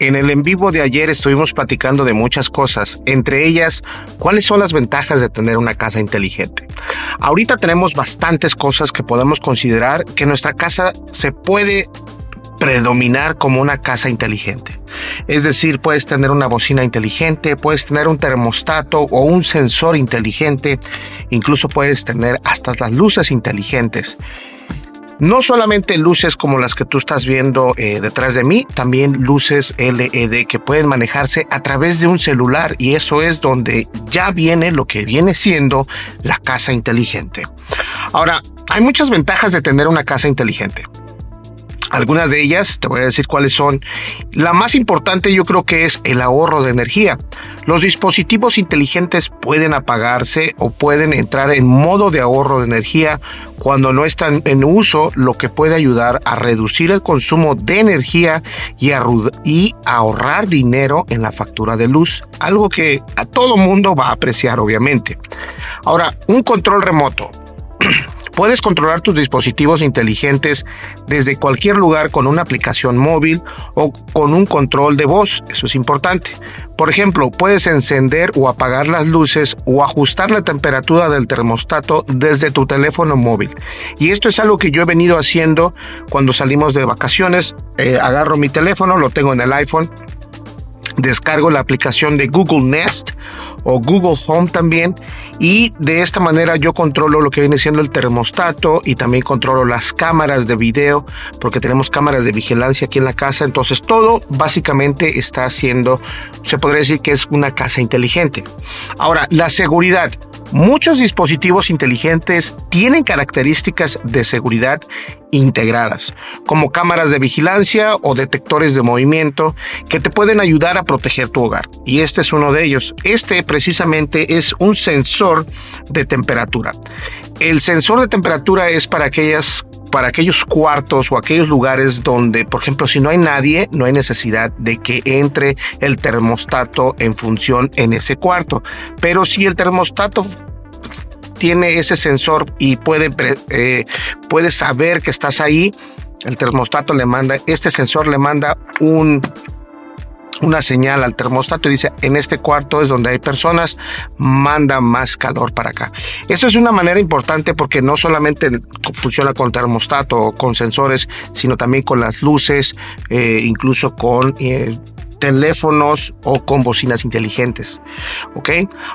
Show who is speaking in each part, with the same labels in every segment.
Speaker 1: En el en vivo de ayer estuvimos platicando de muchas cosas, entre ellas, cuáles son las ventajas de tener una casa inteligente. Ahorita tenemos bastantes cosas que podemos considerar que nuestra casa se puede predominar como una casa inteligente. Es decir, puedes tener una bocina inteligente, puedes tener un termostato o un sensor inteligente, incluso puedes tener hasta las luces inteligentes. No solamente luces como las que tú estás viendo eh, detrás de mí, también luces LED que pueden manejarse a través de un celular y eso es donde ya viene lo que viene siendo la casa inteligente. Ahora, hay muchas ventajas de tener una casa inteligente. Algunas de ellas, te voy a decir cuáles son. La más importante yo creo que es el ahorro de energía. Los dispositivos inteligentes pueden apagarse o pueden entrar en modo de ahorro de energía cuando no están en uso, lo que puede ayudar a reducir el consumo de energía y, y ahorrar dinero en la factura de luz, algo que a todo mundo va a apreciar obviamente. Ahora, un control remoto. Puedes controlar tus dispositivos inteligentes desde cualquier lugar con una aplicación móvil o con un control de voz, eso es importante. Por ejemplo, puedes encender o apagar las luces o ajustar la temperatura del termostato desde tu teléfono móvil. Y esto es algo que yo he venido haciendo cuando salimos de vacaciones. Eh, agarro mi teléfono, lo tengo en el iPhone descargo la aplicación de Google Nest o Google Home también y de esta manera yo controlo lo que viene siendo el termostato y también controlo las cámaras de video porque tenemos cámaras de vigilancia aquí en la casa. Entonces todo básicamente está haciendo se podría decir que es una casa inteligente. Ahora la seguridad Muchos dispositivos inteligentes tienen características de seguridad integradas, como cámaras de vigilancia o detectores de movimiento que te pueden ayudar a proteger tu hogar. Y este es uno de ellos. Este precisamente es un sensor de temperatura. El sensor de temperatura es para aquellas para aquellos cuartos o aquellos lugares donde, por ejemplo, si no hay nadie, no hay necesidad de que entre el termostato en función en ese cuarto. Pero si el termostato tiene ese sensor y puede, eh, puede saber que estás ahí, el termostato le manda, este sensor le manda un una señal al termostato y dice, en este cuarto es donde hay personas, manda más calor para acá. Eso es una manera importante porque no solamente funciona con termostato o con sensores, sino también con las luces, eh, incluso con eh, teléfonos o con bocinas inteligentes. ¿Ok?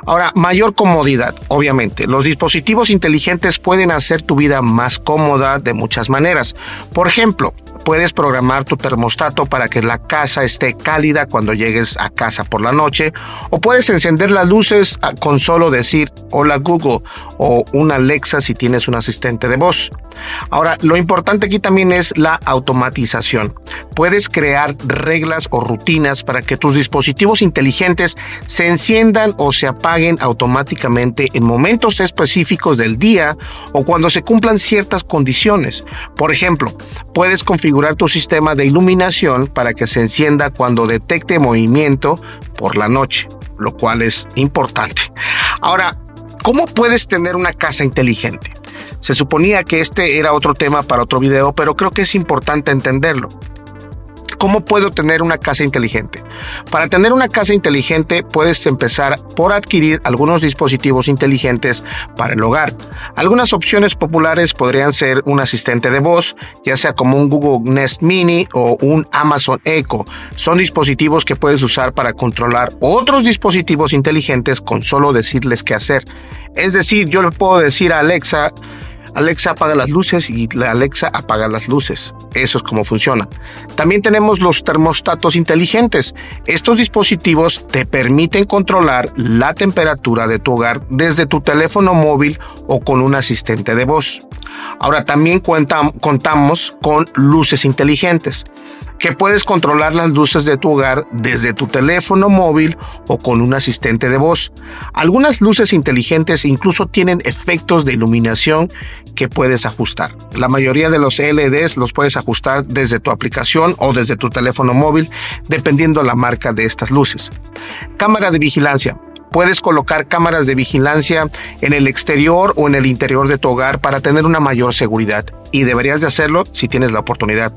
Speaker 1: Ahora, mayor comodidad, obviamente. Los dispositivos inteligentes pueden hacer tu vida más cómoda de muchas maneras. Por ejemplo, puedes programar tu termostato para que la casa esté cálida cuando llegues a casa por la noche o puedes encender las luces con solo decir hola Google o una Alexa si tienes un asistente de voz. Ahora, lo importante aquí también es la automatización. Puedes crear reglas o rutinas para que tus dispositivos inteligentes se enciendan o se apaguen automáticamente en momentos específicos del día o cuando se cumplan ciertas condiciones. Por ejemplo, puedes configurar tu sistema de iluminación para que se encienda cuando detecte movimiento por la noche, lo cual es importante. Ahora, ¿cómo puedes tener una casa inteligente? Se suponía que este era otro tema para otro video, pero creo que es importante entenderlo. ¿Cómo puedo tener una casa inteligente? Para tener una casa inteligente puedes empezar por adquirir algunos dispositivos inteligentes para el hogar. Algunas opciones populares podrían ser un asistente de voz, ya sea como un Google Nest Mini o un Amazon Echo. Son dispositivos que puedes usar para controlar otros dispositivos inteligentes con solo decirles qué hacer. Es decir, yo le puedo decir a Alexa, Alexa apaga las luces y Alexa apaga las luces. Eso es como funciona. También tenemos los termostatos inteligentes. Estos dispositivos te permiten controlar la temperatura de tu hogar desde tu teléfono móvil o con un asistente de voz. Ahora también contamos con luces inteligentes que puedes controlar las luces de tu hogar desde tu teléfono móvil o con un asistente de voz. Algunas luces inteligentes incluso tienen efectos de iluminación que puedes ajustar. La mayoría de los LEDs los puedes ajustar desde tu aplicación o desde tu teléfono móvil, dependiendo la marca de estas luces. Cámara de vigilancia puedes colocar cámaras de vigilancia en el exterior o en el interior de tu hogar para tener una mayor seguridad y deberías de hacerlo si tienes la oportunidad.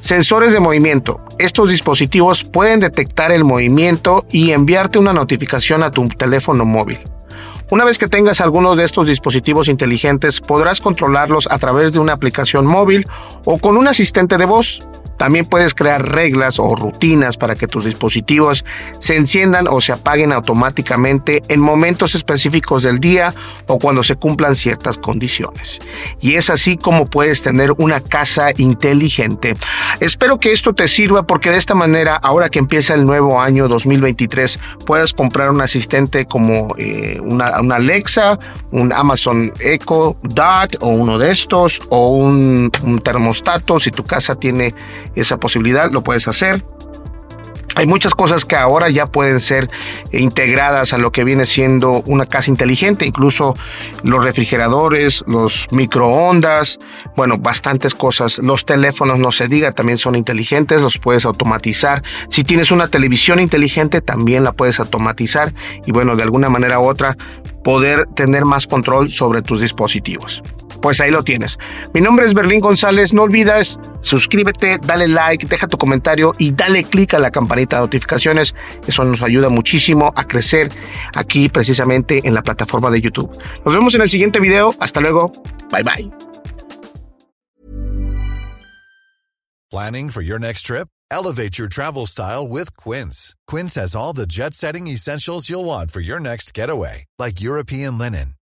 Speaker 1: Sensores de movimiento. Estos dispositivos pueden detectar el movimiento y enviarte una notificación a tu teléfono móvil. Una vez que tengas alguno de estos dispositivos inteligentes, podrás controlarlos a través de una aplicación móvil o con un asistente de voz. También puedes crear reglas o rutinas para que tus dispositivos se enciendan o se apaguen automáticamente en momentos específicos del día o cuando se cumplan ciertas condiciones. Y es así como puedes tener una casa inteligente. Espero que esto te sirva porque de esta manera, ahora que empieza el nuevo año 2023, puedas comprar un asistente como eh, una, Alexa, un Amazon Echo Dot o uno de estos o un termostato si tu casa tiene esa posibilidad, lo puedes hacer. Hay muchas cosas que ahora ya pueden ser integradas a lo que viene siendo una casa inteligente, incluso los refrigeradores, los microondas, bueno, bastantes cosas. Los teléfonos, no se diga, también son inteligentes, los puedes automatizar. Si tienes una televisión inteligente, también la puedes automatizar y bueno, de alguna manera u otra, poder tener más control sobre tus dispositivos pues ahí lo tienes. Mi nombre es Berlín González. No olvides suscríbete, dale like, deja tu comentario y dale click a la campanita de notificaciones. Eso nos ayuda muchísimo a crecer aquí precisamente en la plataforma de YouTube. Nos vemos en el siguiente video. Hasta luego. Bye bye.
Speaker 2: Planning for your next trip? Elevate your travel style with Quince. Quince has all the jet-setting essentials you'll want for your next getaway, like European linen